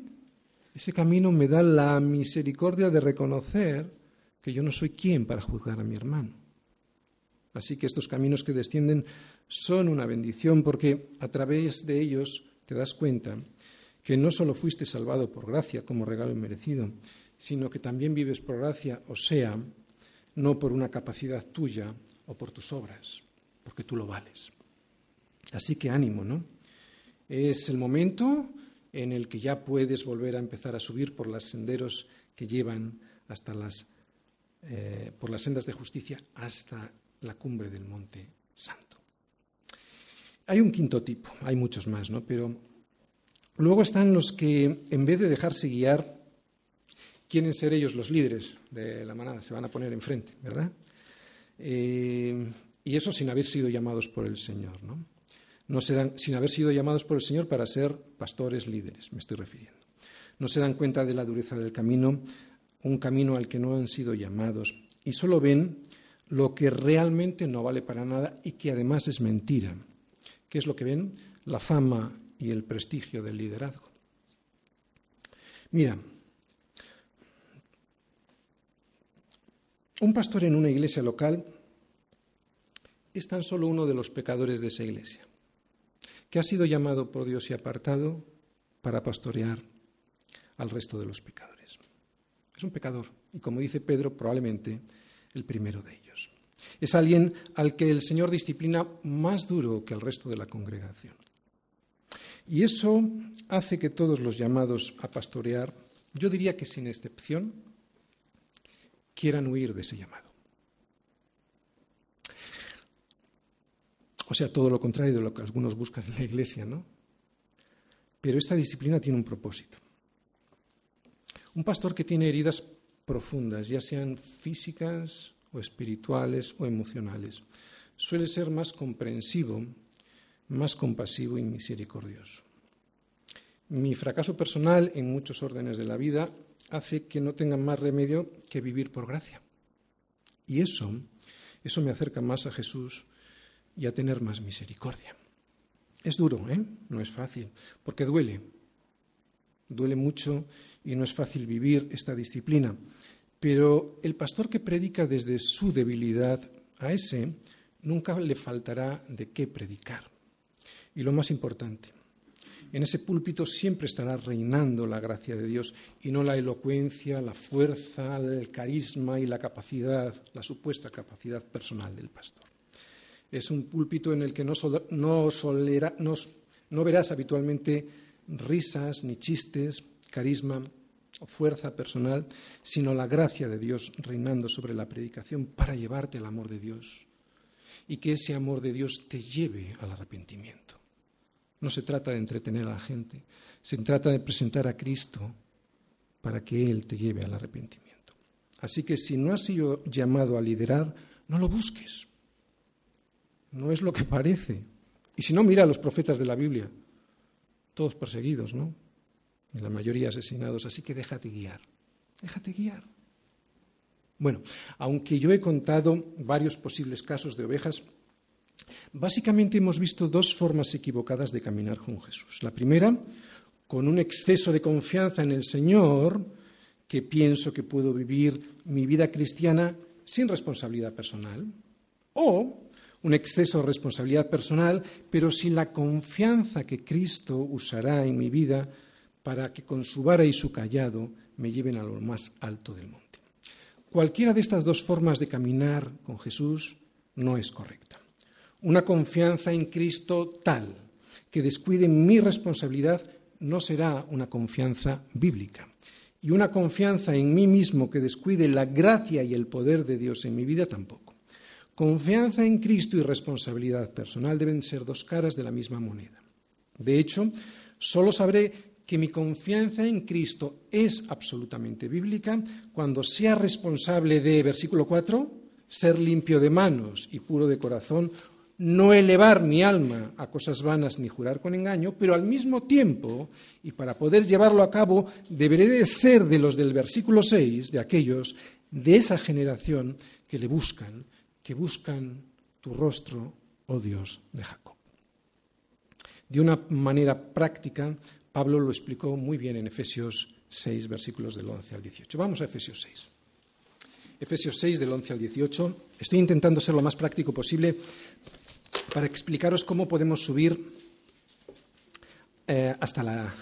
ese camino me da la misericordia de reconocer que yo no soy quien para juzgar a mi hermano. Así que estos caminos que descienden son una bendición porque a través de ellos te das cuenta que no solo fuiste salvado por gracia como regalo inmerecido, sino que también vives por gracia, o sea, no por una capacidad tuya o por tus obras, porque tú lo vales. Así que ánimo, ¿no? Es el momento en el que ya puedes volver a empezar a subir por los senderos que llevan hasta las, eh, por las sendas de justicia hasta la cumbre del monte santo. Hay un quinto tipo, hay muchos más, ¿no? Pero luego están los que, en vez de dejarse guiar quieren ser ellos los líderes de la manada, se van a poner enfrente, ¿verdad? Eh, y eso sin haber sido llamados por el Señor, ¿no? no sin haber sido llamados por el Señor para ser pastores líderes, me estoy refiriendo. No se dan cuenta de la dureza del camino, un camino al que no han sido llamados, y solo ven lo que realmente no vale para nada y que además es mentira. ¿Qué es lo que ven? La fama y el prestigio del liderazgo. Mira, Un pastor en una iglesia local es tan solo uno de los pecadores de esa iglesia, que ha sido llamado por Dios y apartado para pastorear al resto de los pecadores. Es un pecador y, como dice Pedro, probablemente el primero de ellos. Es alguien al que el Señor disciplina más duro que al resto de la congregación. Y eso hace que todos los llamados a pastorear, yo diría que sin excepción, quieran huir de ese llamado. O sea, todo lo contrario de lo que algunos buscan en la iglesia, ¿no? Pero esta disciplina tiene un propósito. Un pastor que tiene heridas profundas, ya sean físicas o espirituales o emocionales, suele ser más comprensivo, más compasivo y misericordioso. Mi fracaso personal en muchos órdenes de la vida hace que no tengan más remedio que vivir por gracia. Y eso, eso me acerca más a Jesús y a tener más misericordia. Es duro, ¿eh? No es fácil, porque duele. Duele mucho y no es fácil vivir esta disciplina. Pero el pastor que predica desde su debilidad, a ese nunca le faltará de qué predicar. Y lo más importante, en ese púlpito siempre estará reinando la gracia de Dios y no la elocuencia, la fuerza, el carisma y la capacidad, la supuesta capacidad personal del pastor. Es un púlpito en el que no, no verás habitualmente risas ni chistes, carisma o fuerza personal, sino la gracia de Dios reinando sobre la predicación para llevarte al amor de Dios y que ese amor de Dios te lleve al arrepentimiento No se trata de entretener a la gente, se trata de presentar a Cristo para que Él te lleve al arrepentimiento. Así que si no has sido llamado a liderar, no lo busques. No es lo que parece. Y si no, mira a los profetas de la Biblia, todos perseguidos, ¿no? Y la mayoría asesinados. Así que déjate guiar, déjate guiar. Bueno, aunque yo he contado varios posibles casos de ovejas, básicamente hemos visto dos formas equivocadas de caminar con Jesús. La primera, con un exceso de confianza en el Señor, que pienso que puedo vivir mi vida cristiana sin responsabilidad personal, o un exceso de responsabilidad personal, pero sin la confianza que Cristo usará en mi vida para que con su vara y su callado me lleven a lo más alto del monte. Cualquiera de estas dos formas de caminar con Jesús no es correcta. Una confianza en Cristo tal que descuide mi responsabilidad no será una confianza bíblica. Y una confianza en mí mismo que descuide la gracia y el poder de Dios en mi vida tampoco. Confianza en Cristo y responsabilidad personal deben ser dos caras de la misma moneda. De hecho, solo sabré que mi confianza en Cristo es absolutamente bíblica cuando sea responsable de, versículo 4, ser limpio de manos y puro de corazón, no elevar mi alma a cosas vanas ni jurar con engaño, pero al mismo tiempo, y para poder llevarlo a cabo, deberé de ser de los del versículo 6, de aquellos de esa generación que le buscan, que buscan tu rostro, oh Dios de Jacob. De una manera práctica, Pablo lo explicó muy bien en Efesios 6, versículos del 11 al 18. Vamos a Efesios 6. Efesios 6, del 11 al 18. Estoy intentando ser lo más práctico posible para explicaros cómo podemos subir eh, hasta, la,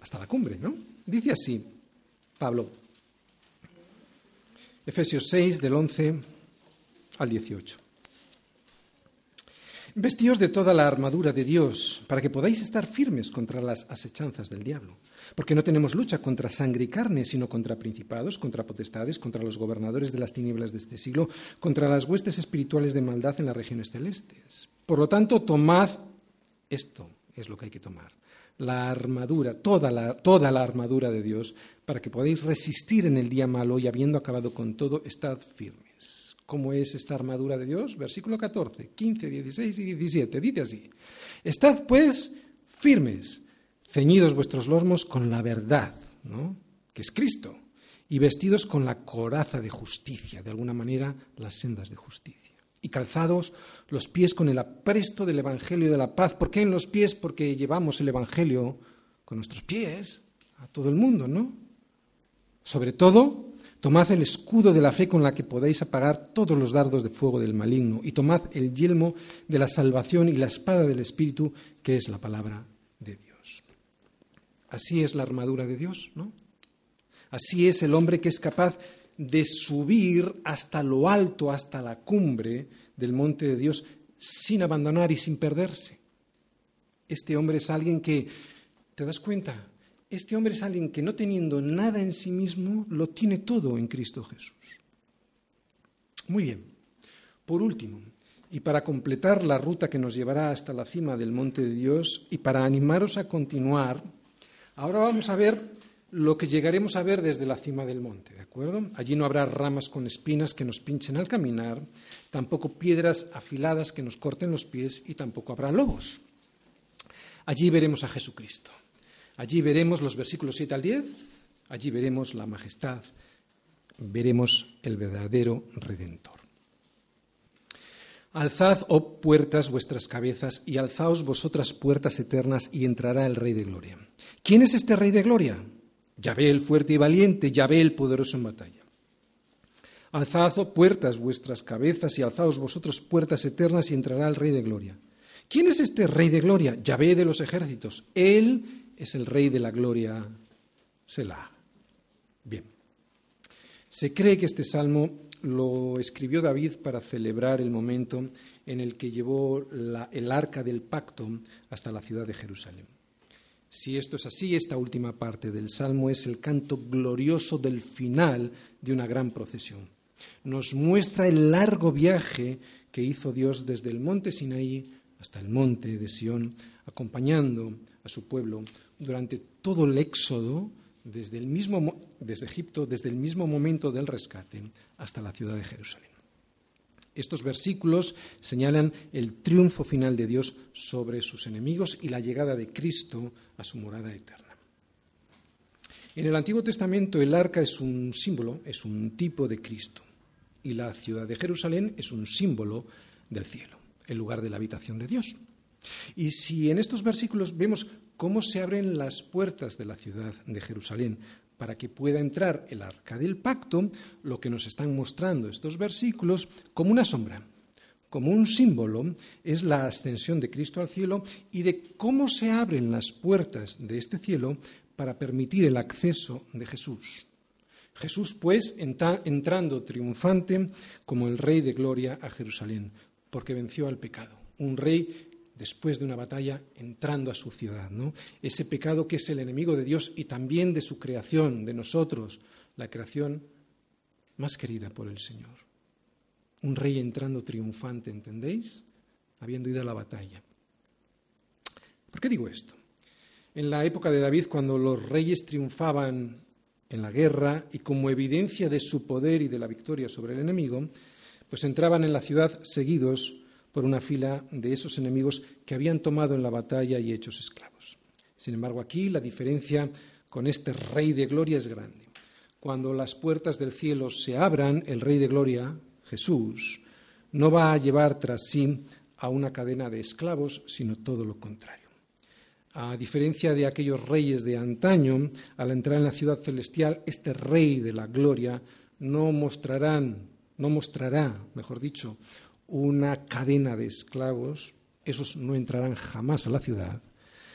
hasta la cumbre. ¿no? Dice así, Pablo, Efesios 6, del 11 al 18. Vestíos de toda la armadura de Dios para que podáis estar firmes contra las asechanzas del diablo. Porque no tenemos lucha contra sangre y carne, sino contra principados, contra potestades, contra los gobernadores de las tinieblas de este siglo, contra las huestes espirituales de maldad en las regiones celestes. Por lo tanto, tomad esto, es lo que hay que tomar. La armadura, toda la, toda la armadura de Dios, para que podáis resistir en el día malo y habiendo acabado con todo, estad firmes. ¿Cómo es esta armadura de Dios? Versículo 14, 15, 16 y 17. Dice así, Estad pues firmes, ceñidos vuestros lomos con la verdad, ¿no? que es Cristo, y vestidos con la coraza de justicia, de alguna manera las sendas de justicia. Y calzados los pies con el apresto del Evangelio de la paz. ¿Por qué en los pies? Porque llevamos el Evangelio con nuestros pies a todo el mundo, ¿no? Sobre todo Tomad el escudo de la fe con la que podáis apagar todos los dardos de fuego del maligno, y tomad el yelmo de la salvación y la espada del Espíritu, que es la palabra de Dios. Así es la armadura de Dios, ¿no? Así es el hombre que es capaz de subir hasta lo alto, hasta la cumbre del monte de Dios, sin abandonar y sin perderse. Este hombre es alguien que, ¿te das cuenta? Este hombre es alguien que no teniendo nada en sí mismo, lo tiene todo en Cristo Jesús. Muy bien. Por último, y para completar la ruta que nos llevará hasta la cima del monte de Dios y para animaros a continuar, ahora vamos a ver lo que llegaremos a ver desde la cima del monte, ¿de acuerdo? Allí no habrá ramas con espinas que nos pinchen al caminar, tampoco piedras afiladas que nos corten los pies y tampoco habrá lobos. Allí veremos a Jesucristo. Allí veremos los versículos 7 al 10, allí veremos la majestad, veremos el verdadero redentor. Alzad, oh puertas, vuestras cabezas, y alzaos vosotras puertas eternas, y entrará el Rey de Gloria. ¿Quién es este Rey de Gloria? Yahvé el fuerte y valiente, Yahvé el poderoso en batalla. Alzad, oh puertas, vuestras cabezas, y alzaos vosotras puertas eternas, y entrará el Rey de Gloria. ¿Quién es este Rey de Gloria? Yahvé de los ejércitos. Él es el Rey de la Gloria, Selah. Bien. Se cree que este salmo lo escribió David para celebrar el momento en el que llevó el arca del pacto hasta la ciudad de Jerusalén. Si esto es así, esta última parte del salmo es el canto glorioso del final de una gran procesión. Nos muestra el largo viaje que hizo Dios desde el monte Sinaí hasta el monte de Sión, acompañando a su pueblo durante todo el éxodo desde, el mismo, desde Egipto, desde el mismo momento del rescate hasta la ciudad de Jerusalén. Estos versículos señalan el triunfo final de Dios sobre sus enemigos y la llegada de Cristo a su morada eterna. En el Antiguo Testamento el arca es un símbolo, es un tipo de Cristo, y la ciudad de Jerusalén es un símbolo del cielo, el lugar de la habitación de Dios. Y si en estos versículos vemos cómo se abren las puertas de la ciudad de Jerusalén para que pueda entrar el arca del pacto, lo que nos están mostrando estos versículos como una sombra, como un símbolo, es la ascensión de Cristo al cielo y de cómo se abren las puertas de este cielo para permitir el acceso de Jesús. Jesús, pues, entrando triunfante como el Rey de Gloria a Jerusalén, porque venció al pecado. Un rey después de una batalla entrando a su ciudad, ¿no? Ese pecado que es el enemigo de Dios y también de su creación, de nosotros, la creación más querida por el Señor. Un rey entrando triunfante, ¿entendéis? Habiendo ido a la batalla. ¿Por qué digo esto? En la época de David, cuando los reyes triunfaban en la guerra y como evidencia de su poder y de la victoria sobre el enemigo, pues entraban en la ciudad seguidos por una fila de esos enemigos que habían tomado en la batalla y hechos esclavos. Sin embargo, aquí la diferencia con este Rey de Gloria es grande. Cuando las puertas del cielo se abran, el Rey de Gloria, Jesús, no va a llevar tras sí a una cadena de esclavos, sino todo lo contrario. A diferencia de aquellos reyes de antaño, al entrar en la ciudad celestial, este Rey de la Gloria no mostrarán, no mostrará, mejor dicho, una cadena de esclavos, esos no entrarán jamás a la ciudad,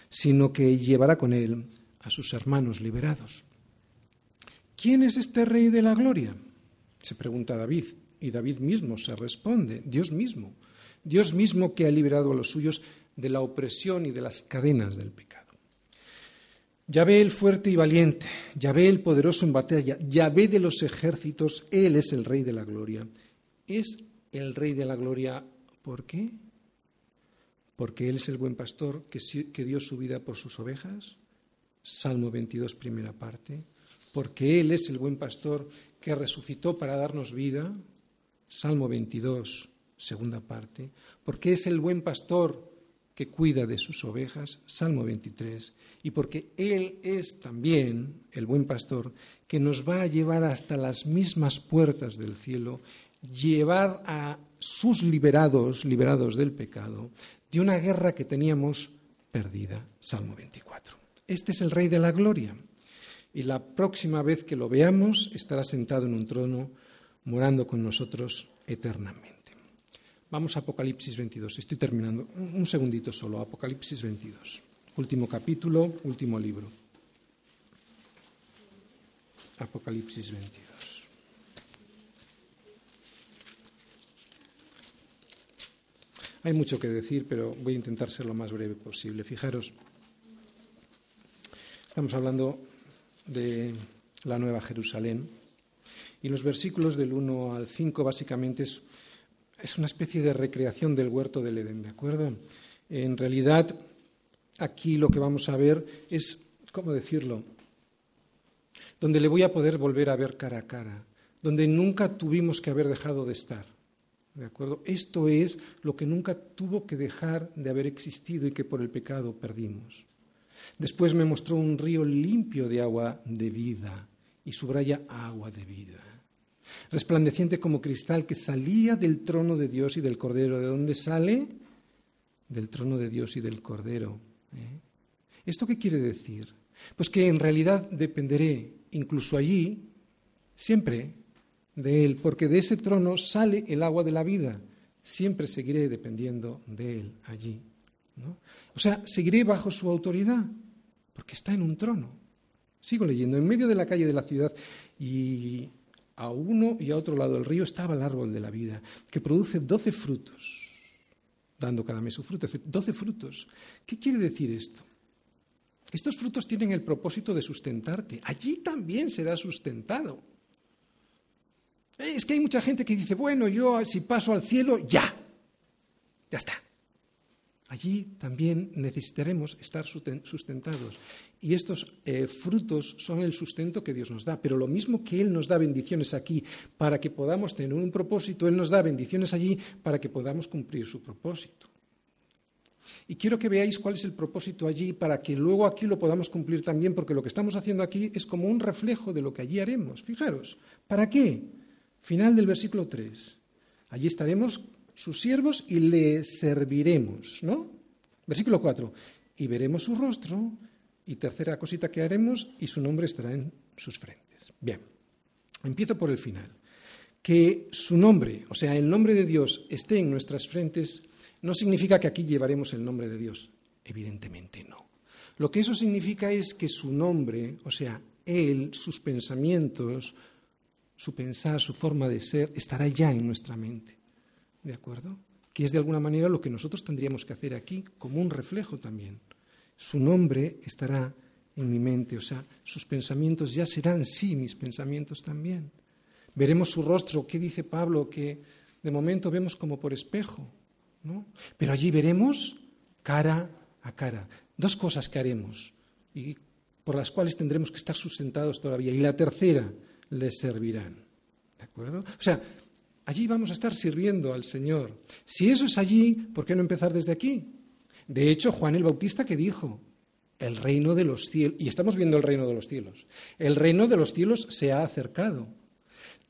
sino que llevará con él a sus hermanos liberados. ¿Quién es este rey de la gloria? Se pregunta David, y David mismo se responde, Dios mismo, Dios mismo que ha liberado a los suyos de la opresión y de las cadenas del pecado. Ya ve el fuerte y valiente, ya ve el poderoso en batalla, ya ve de los ejércitos, Él es el Rey de la Gloria. Es el Rey de la Gloria. ¿Por qué? Porque Él es el buen pastor que, dio su vida por sus ovejas. Salmo 22, primera parte. Porque Él es el buen pastor que resucitó para darnos vida. Salmo 22, segunda parte. Porque es el buen pastor que cuida de sus ovejas, Salmo 23, y porque Él es también el buen pastor que nos va a llevar hasta las mismas puertas del cielo llevar a sus liberados, liberados del pecado, de una guerra que teníamos perdida. Salmo 24. Este es el Rey de la Gloria. Y la próxima vez que lo veamos estará sentado en un trono, morando con nosotros eternamente. Vamos a Apocalipsis 22. Estoy terminando. Un segundito solo. Apocalipsis 22. Último capítulo, último libro. Apocalipsis 22. Hay mucho que decir, pero voy a intentar ser lo más breve posible. Fijaros, estamos hablando de la Nueva Jerusalén y los versículos del 1 al 5 básicamente es, es una especie de recreación del huerto del Edén, ¿de acuerdo? En realidad, aquí lo que vamos a ver es, ¿cómo decirlo? Donde le voy a poder volver a ver cara a cara, donde nunca tuvimos que haber dejado de estar ¿De acuerdo? Esto es lo que nunca tuvo que dejar de haber existido y que por el pecado perdimos. Después me mostró un río limpio de agua de vida y subraya agua de vida, resplandeciente como cristal que salía del trono de Dios y del Cordero. ¿De dónde sale? Del trono de Dios y del Cordero. ¿eh? ¿Esto qué quiere decir? Pues que en realidad dependeré incluso allí, siempre, de Él, porque de ese trono sale el agua de la vida. Siempre seguiré dependiendo de Él allí. O sea, seguiré bajo su autoridad, porque está en un trono. Sigo leyendo, en medio de la calle de la ciudad y a uno y a otro lado del río estaba el árbol de la vida, que produce doce frutos, dando cada mes su fruto. Doce frutos. ¿Qué quiere decir esto? Estos frutos tienen el propósito de sustentarte. Allí también será sustentado. Es que hay mucha gente que dice, bueno, yo si paso al cielo, ya, ya está. allí también necesitaremos estar sustentados. Y estos eh, frutos son el sustento que Dios nos da. Pero lo mismo que Él nos da bendiciones aquí para que podamos tener un propósito, Él nos da bendiciones allí para que podamos cumplir su propósito. Y quiero que veáis cuál es el propósito allí para que luego aquí lo podamos cumplir también, porque lo que estamos haciendo aquí es como un reflejo de lo que allí haremos. Fijaros, ¿para qué? Final del versículo 3. Allí estaremos sus siervos y le serviremos, ¿no? Versículo 4. Y veremos su rostro, y tercera cosita que haremos, y su nombre estará en sus frentes. Bien, empiezo por el final. Que su nombre, o sea, el nombre de Dios, esté en nuestras frentes, no significa que aquí llevaremos el nombre de Dios. Evidentemente no. Lo que eso significa es que su nombre, o sea, Él, sus pensamientos, su pensar, su forma de ser, estará ya en nuestra mente. ¿De acuerdo? Que es de alguna manera lo que nosotros tendríamos que hacer aquí, como un reflejo también. Su nombre estará en mi mente, o sea, sus pensamientos ya serán sí mis pensamientos también. Veremos su rostro, ¿qué dice Pablo? Que de momento vemos como por espejo, ¿no? Pero allí veremos cara a cara. Dos cosas que haremos y por las cuales tendremos que estar sustentados todavía. Y la tercera, les servirán. ¿De acuerdo? O sea, allí vamos a estar sirviendo al Señor. Si eso es allí, ¿por qué no empezar desde aquí? De hecho, Juan el Bautista que dijo, el reino de los cielos, y estamos viendo el reino de los cielos, el reino de los cielos se ha acercado.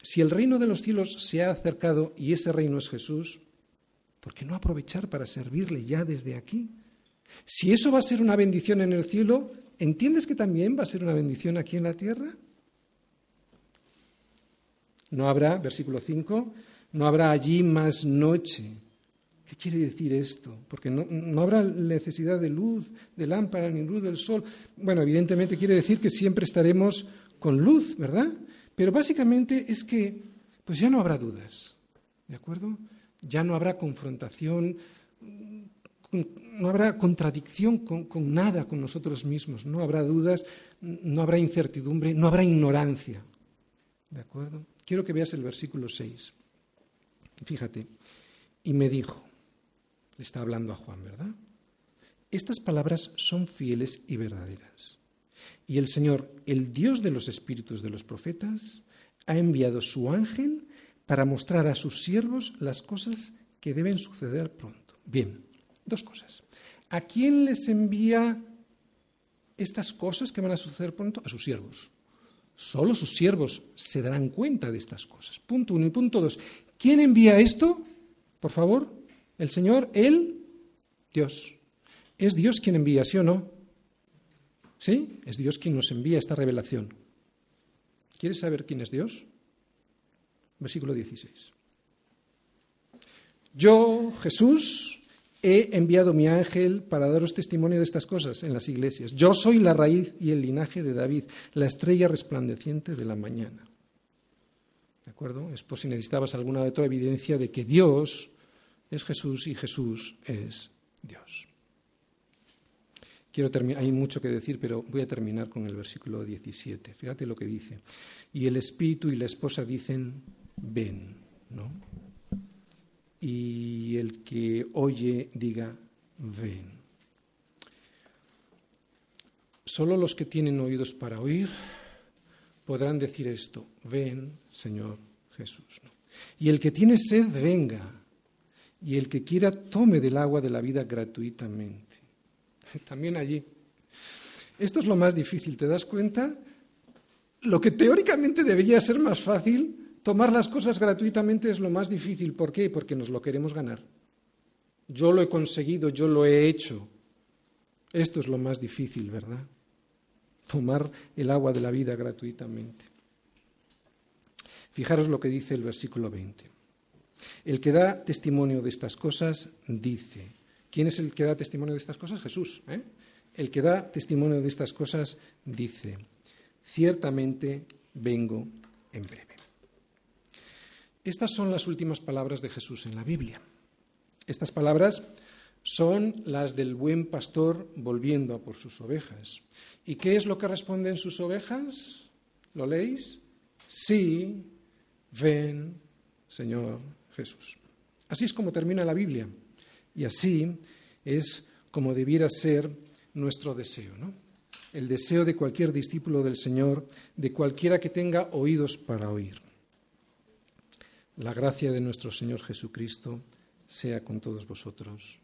Si el reino de los cielos se ha acercado y ese reino es Jesús, ¿por qué no aprovechar para servirle ya desde aquí? Si eso va a ser una bendición en el cielo, ¿entiendes que también va a ser una bendición aquí en la tierra? No habrá, versículo 5, no habrá allí más noche. ¿Qué quiere decir esto? Porque no, no, habrá necesidad de luz, de lámpara, ni luz del sol. Bueno, evidentemente quiere decir que siempre estaremos con luz, ¿verdad? Pero básicamente es que pues ya no habrá dudas, ¿de acuerdo? Ya no habrá confrontación, no habrá contradicción con, con nada con nosotros mismos, no habrá dudas, no habrá incertidumbre, no habrá ignorancia, ¿de acuerdo? Quiero que veas el versículo 6. Fíjate, y me dijo, le está hablando a Juan, ¿verdad? Estas palabras son fieles y verdaderas. Y el Señor, el Dios de los espíritus de los profetas, ha enviado su ángel para mostrar a sus siervos las cosas que deben suceder pronto. Bien, dos cosas. ¿A quién les envía estas cosas que van a suceder pronto? A sus siervos. Solo sus siervos se darán cuenta de estas cosas. Punto uno y punto dos. ¿Quién envía esto? Por favor, el Señor, Él, Dios. ¿Es Dios quien envía, sí o no? ¿Sí? Es Dios quien nos envía esta revelación. ¿Quieres saber quién es Dios? Versículo 16. Yo, Jesús, he enviado mi ángel para daros testimonio de estas cosas en las iglesias. Yo soy la raíz y el linaje de David, la estrella resplandeciente de la mañana. ¿De acuerdo? Es por si necesitabas alguna otra evidencia de que Dios es Jesús y Jesús es Dios. Quiero hay mucho que decir, pero voy a terminar con el versículo 17. Fíjate lo que dice. Y el espíritu y la esposa dicen, ven, ¿no? y el que oye diga, ven. Solo los que tienen oídos para oír podrán decir esto, ven, Señor Jesús. Y el que tiene sed, venga. Y el que quiera, tome del agua de la vida gratuitamente. También allí. Esto es lo más difícil, ¿te das cuenta? Lo que teóricamente debería ser más fácil, Tomar las cosas gratuitamente es lo más difícil. ¿Por qué? Porque nos lo queremos ganar. Yo lo he conseguido, yo lo he hecho. Esto es lo más difícil, ¿verdad? Tomar el agua de la vida gratuitamente. Fijaros lo que dice el versículo 20. El que da testimonio de estas cosas dice. ¿Quién es el que da testimonio de estas cosas? Jesús. ¿eh? El que da testimonio de estas cosas dice, ciertamente vengo en breve. Estas son las últimas palabras de Jesús en la Biblia. Estas palabras son las del buen pastor volviendo por sus ovejas. ¿Y qué es lo que responden sus ovejas? ¿Lo leéis? Sí, ven, Señor Jesús. Así es como termina la Biblia y así es como debiera ser nuestro deseo, ¿no? El deseo de cualquier discípulo del Señor, de cualquiera que tenga oídos para oír. La gracia de nuestro Señor Jesucristo sea con todos vosotros.